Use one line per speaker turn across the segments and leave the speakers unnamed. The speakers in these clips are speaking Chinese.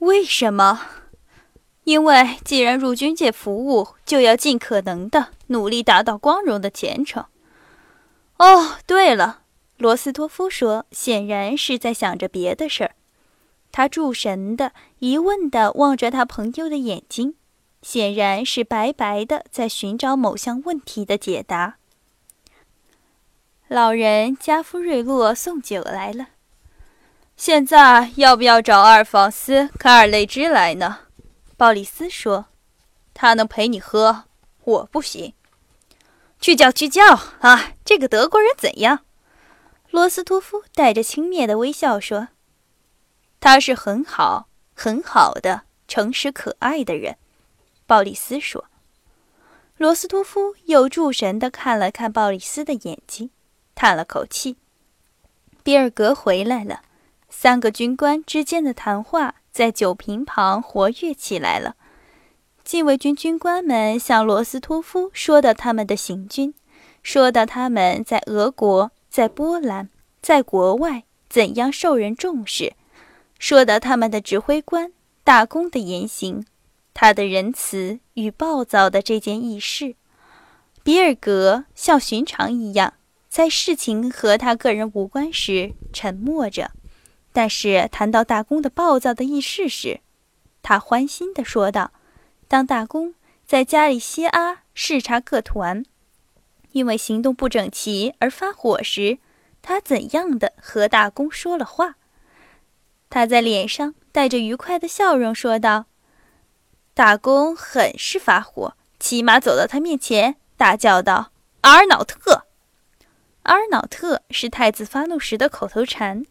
为什么？因为既然入军界服务，就要尽可能的努力达到光荣的前程。哦，对了，罗斯托夫说，显然是在想着别的事儿。他注神的、疑问的望着他朋友的眼睛，显然是白白的在寻找某项问题的解答。老人加夫瑞洛送酒来了。现在要不要找阿尔法斯·卡尔雷芝来呢？鲍里斯说：“他能陪你喝，我不行。”去叫去叫啊！这个德国人怎样？罗斯托夫带着轻蔑的微笑说：“他是很好、很好的、诚实可爱的人。”鲍里斯说。罗斯托夫又注神地看了看鲍里斯的眼睛，叹了口气。比尔格回来了，三个军官之间的谈话。在酒瓶旁活跃起来了。禁卫军军官们向罗斯托夫说到他们的行军，说到他们在俄国、在波兰、在国外怎样受人重视，说到他们的指挥官大公的言行，他的仁慈与暴躁的这件轶事。比尔格像寻常一样，在事情和他个人无关时沉默着。但是谈到大公的暴躁的轶事时，他欢欣地说道：“当大公在加里西阿视察各团，因为行动不整齐而发火时，他怎样的和大公说了话？他在脸上带着愉快的笑容说道：‘大公很是发火，骑马走到他面前，大叫道：‘阿尔瑙特！’阿尔瑙特是太子发怒时的口头禅。”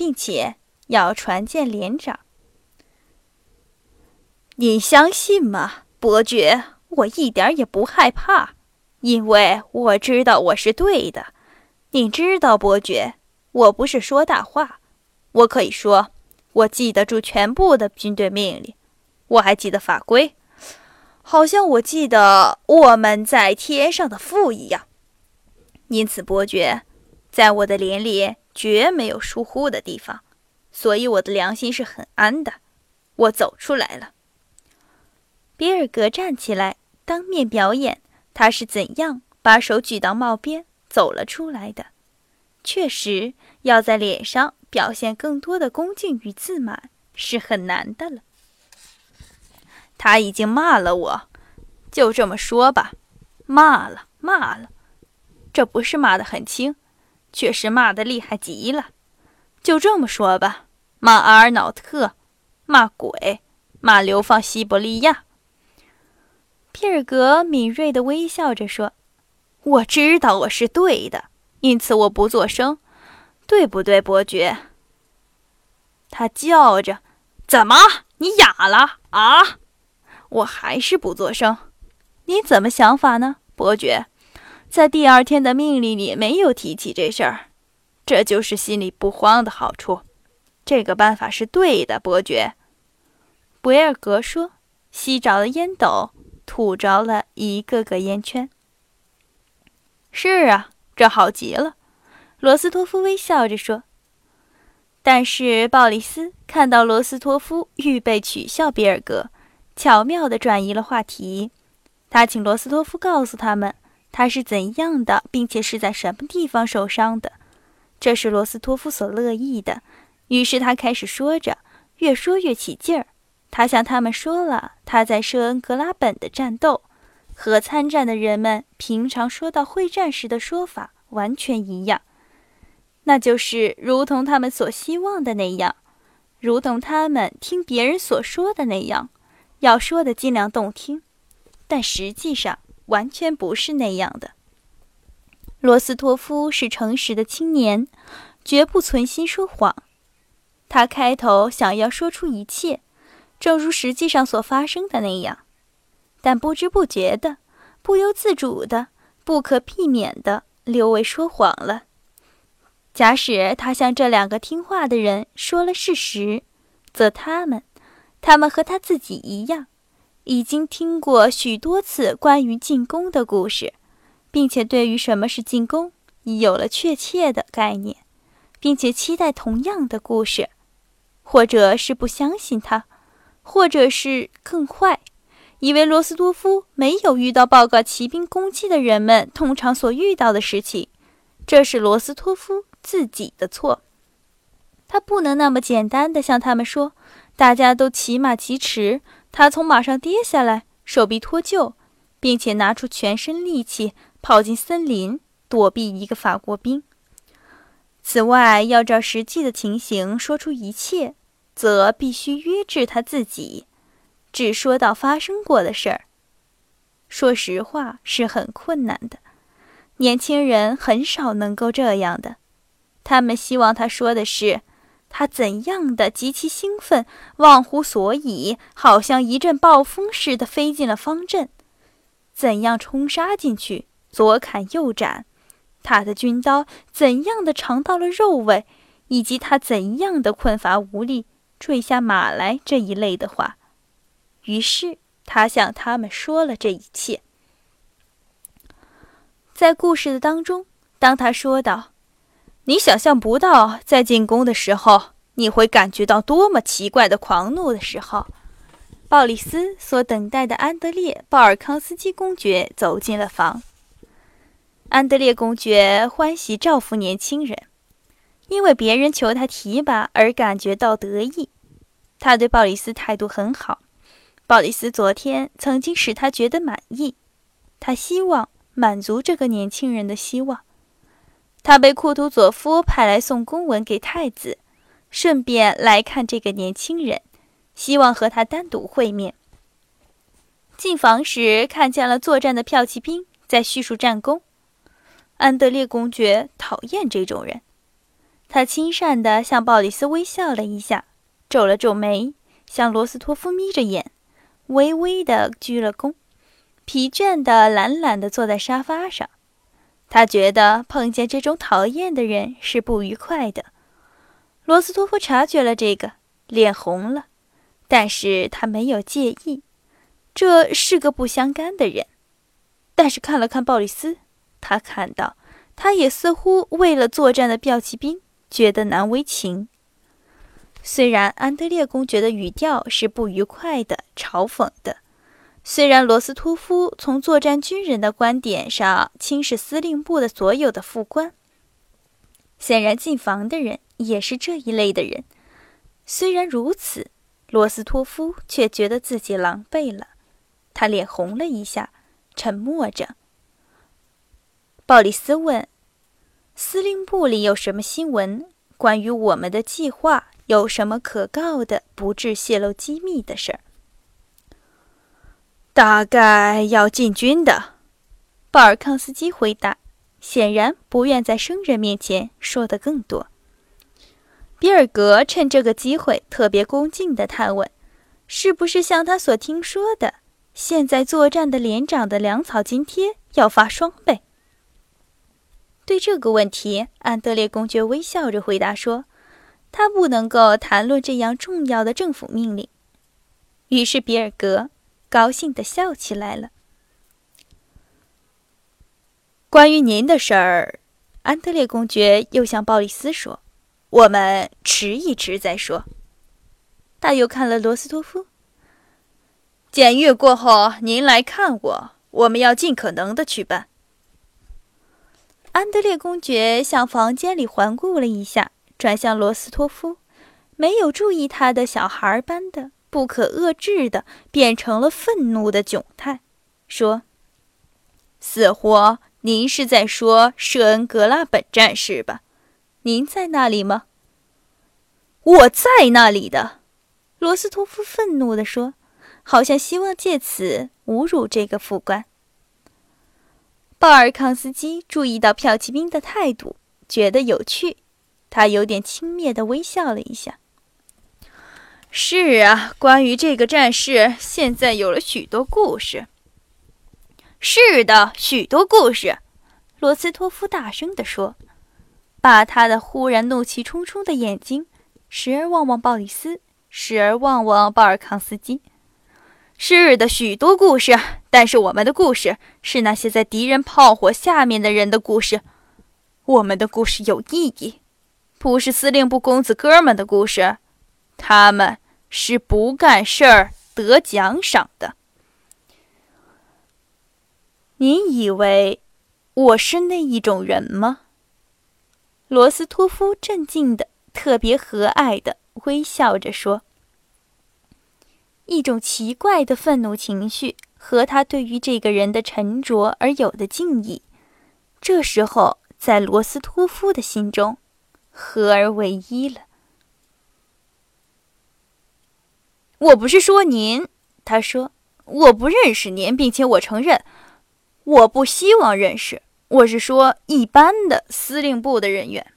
并且要传见连长。你相信吗，伯爵？我一点也不害怕，因为我知道我是对的。你知道，伯爵，我不是说大话。我可以说，我记得住全部的军队命令，我还记得法规，好像我记得我们在天上的父一样。因此，伯爵，在我的脸里。绝没有疏忽的地方，所以我的良心是很安的。我走出来了。比尔格站起来，当面表演他是怎样把手举到帽边走了出来的。确实，要在脸上表现更多的恭敬与自满是很难的了。他已经骂了我，就这么说吧，骂了，骂了。这不是骂得很轻。却是骂得厉害极了，就这么说吧，骂阿尔瑙特，骂鬼，骂流放西伯利亚。皮尔格敏锐地微笑着说：“我知道我是对的，因此我不作声，对不对，伯爵？”他叫着：“怎么，你哑了啊？”我还是不作声。你怎么想法呢，伯爵？在第二天的命令里没有提起这事儿，这就是心里不慌的好处。这个办法是对的，伯爵。博尔格说，吸着了烟斗，吐着了一个个烟圈。是啊，这好极了。罗斯托夫微笑着说。但是鲍里斯看到罗斯托夫预备取笑比尔格，巧妙地转移了话题。他请罗斯托夫告诉他们。他是怎样的，并且是在什么地方受伤的？这是罗斯托夫所乐意的。于是他开始说着，越说越起劲儿。他向他们说了他在舍恩格拉本的战斗，和参战的人们平常说到会战时的说法完全一样，那就是如同他们所希望的那样，如同他们听别人所说的那样，要说的尽量动听，但实际上。完全不是那样的。罗斯托夫是诚实的青年，绝不存心说谎。他开头想要说出一切，正如实际上所发生的那样，但不知不觉的、不由自主的、不可避免的，刘维说谎了。假使他向这两个听话的人说了事实，则他们，他们和他自己一样。已经听过许多次关于进攻的故事，并且对于什么是进攻已有了确切的概念，并且期待同样的故事，或者是不相信他，或者是更坏，以为罗斯托夫没有遇到报告骑兵攻击的人们通常所遇到的事情。这是罗斯托夫自己的错。他不能那么简单的向他们说：“大家都骑马疾驰，他从马上跌下来，手臂脱臼，并且拿出全身力气跑进森林躲避一个法国兵。”此外，要照实际的情形说出一切。则必须约制他自己，只说到发生过的事儿。说实话是很困难的，年轻人很少能够这样的。他们希望他说的是，他怎样的极其兴奋，忘乎所以，好像一阵暴风似的飞进了方阵，怎样冲杀进去，左砍右斩，他的军刀怎样的尝到了肉味，以及他怎样的困乏无力。坠下马来这一类的话，于是他向他们说了这一切。在故事的当中，当他说道：“你想象不到，在进攻的时候，你会感觉到多么奇怪的狂怒的时候。”鲍里斯所等待的安德烈·鲍尔康斯基公爵走进了房。安德烈公爵欢喜照拂年轻人。因为别人求他提拔而感觉到得意，他对鲍里斯态度很好。鲍里斯昨天曾经使他觉得满意，他希望满足这个年轻人的希望。他被库图佐夫派来送公文给太子，顺便来看这个年轻人，希望和他单独会面。进房时看见了作战的骠骑兵在叙述战功。安德烈公爵讨厌这种人。他亲善地向鲍里斯微笑了一下，皱了皱眉，向罗斯托夫眯着眼，微微地鞠了躬，疲倦地懒懒地坐在沙发上。他觉得碰见这种讨厌的人是不愉快的。罗斯托夫察觉了这个，脸红了，但是他没有介意，这是个不相干的人。但是看了看鲍里斯，他看到，他也似乎为了作战的骠骑兵。觉得难为情。虽然安德烈公爵的语调是不愉快的、嘲讽的，虽然罗斯托夫从作战军人的观点上轻视司令部的所有的副官，显然进房的人也是这一类的人。虽然如此，罗斯托夫却觉得自己狼狈了，他脸红了一下，沉默着。鲍里斯问。司令部里有什么新闻？关于我们的计划有什么可告的、不致泄露机密的事儿？
大概要进军的，
鲍尔康斯基回答，显然不愿在生人面前说的更多。比尔格趁这个机会特别恭敬地探问：“是不是像他所听说的，现在作战的连长的粮草津贴要发双倍？”对这个问题，安德烈公爵微笑着回答说：“他不能够谈论这样重要的政府命令。”于是比尔格高兴的笑起来了。
关于您的事儿，安德烈公爵又向鲍里斯说：“我们迟一迟再说。”
他又看了罗斯托夫。
检阅过后，您来看我，我们要尽可能的去办。
安德烈公爵向房间里环顾了一下，转向罗斯托夫，没有注意他的小孩般的不可遏制的变成了愤怒的窘态，说：“
似乎您是在说舍恩格拉本战士吧？您在那里吗？”“
我在那里的。”罗斯托夫愤怒地说，好像希望借此侮辱这个副官。鲍尔康斯基注意到骠骑兵的态度，觉得有趣。他有点轻蔑地微笑了一下。
是啊，关于这个战士，现在有了许多故事。
是的，许多故事。罗斯托夫大声地说，把他的忽然怒气冲冲的眼睛时而望望鲍里斯，时而望望鲍尔康斯基。
是的，许多故事，但是我们的故事是那些在敌人炮火下面的人的故事。我们的故事有意义，不是司令部公子哥们的故事。他们是不干事儿得奖赏的。您以为我是那一种人吗？
罗斯托夫镇静的、特别和蔼的微笑着说。一种奇怪的愤怒情绪和他对于这个人的沉着而有的敬意，这时候在罗斯托夫的心中合而为一了。
我不是说您，他说我不认识您，并且我承认，我不希望认识。我是说一般的司令部的人员。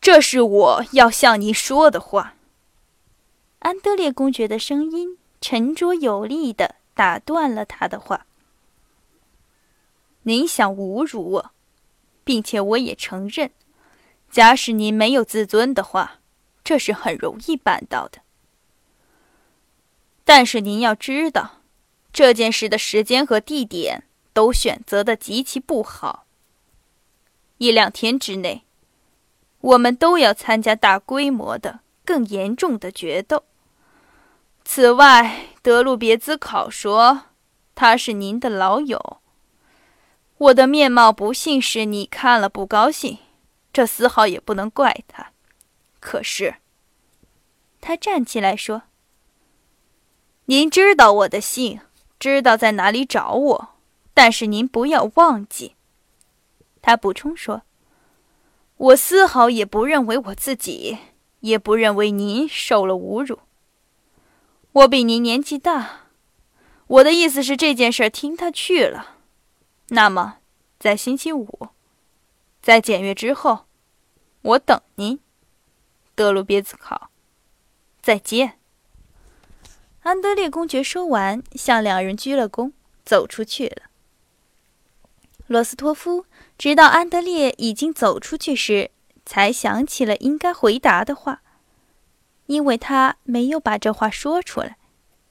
这是我要向您说的话。
安德烈公爵的声音沉着有力地打断了他的话：“
您想侮辱我，并且我也承认，假使您没有自尊的话，这是很容易办到的。但是您要知道，这件事的时间和地点都选择的极其不好。一两天之内，我们都要参加大规模的、更严重的决斗。”此外，德鲁别兹考说他是您的老友。我的面貌不幸使你看了不高兴，这丝毫也不能怪他。可是，
他站起来说：“
您知道我的姓，知道在哪里找我，但是您不要忘记。”
他补充说：“
我丝毫也不认为我自己，也不认为您受了侮辱。”我比您年纪大，我的意思是这件事听他去了。那么，在星期五，在检阅之后，我等您，德鲁别兹考。再见。
安德烈公爵说完，向两人鞠了躬，走出去了。罗斯托夫直到安德烈已经走出去时，才想起了应该回答的话。因为他没有把这话说出来，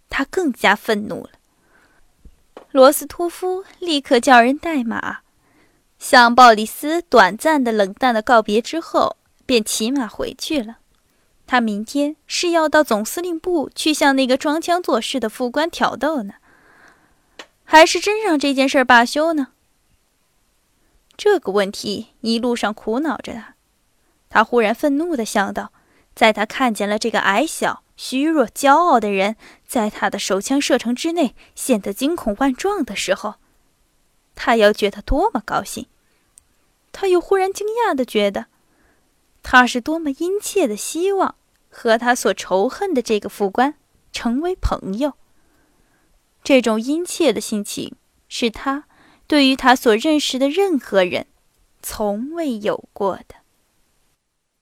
他更加愤怒了。罗斯托夫立刻叫人带马，向鲍里斯短暂的冷淡的告别之后，便骑马回去了。他明天是要到总司令部去向那个装腔作势的副官挑逗呢，还是真让这件事罢休呢？这个问题一路上苦恼着他。他忽然愤怒地想到。在他看见了这个矮小、虚弱、骄傲的人在他的手枪射程之内显得惊恐万状的时候，他要觉得多么高兴！他又忽然惊讶的觉得，他是多么殷切的希望和他所仇恨的这个副官成为朋友。这种殷切的心情是他对于他所认识的任何人从未有过的。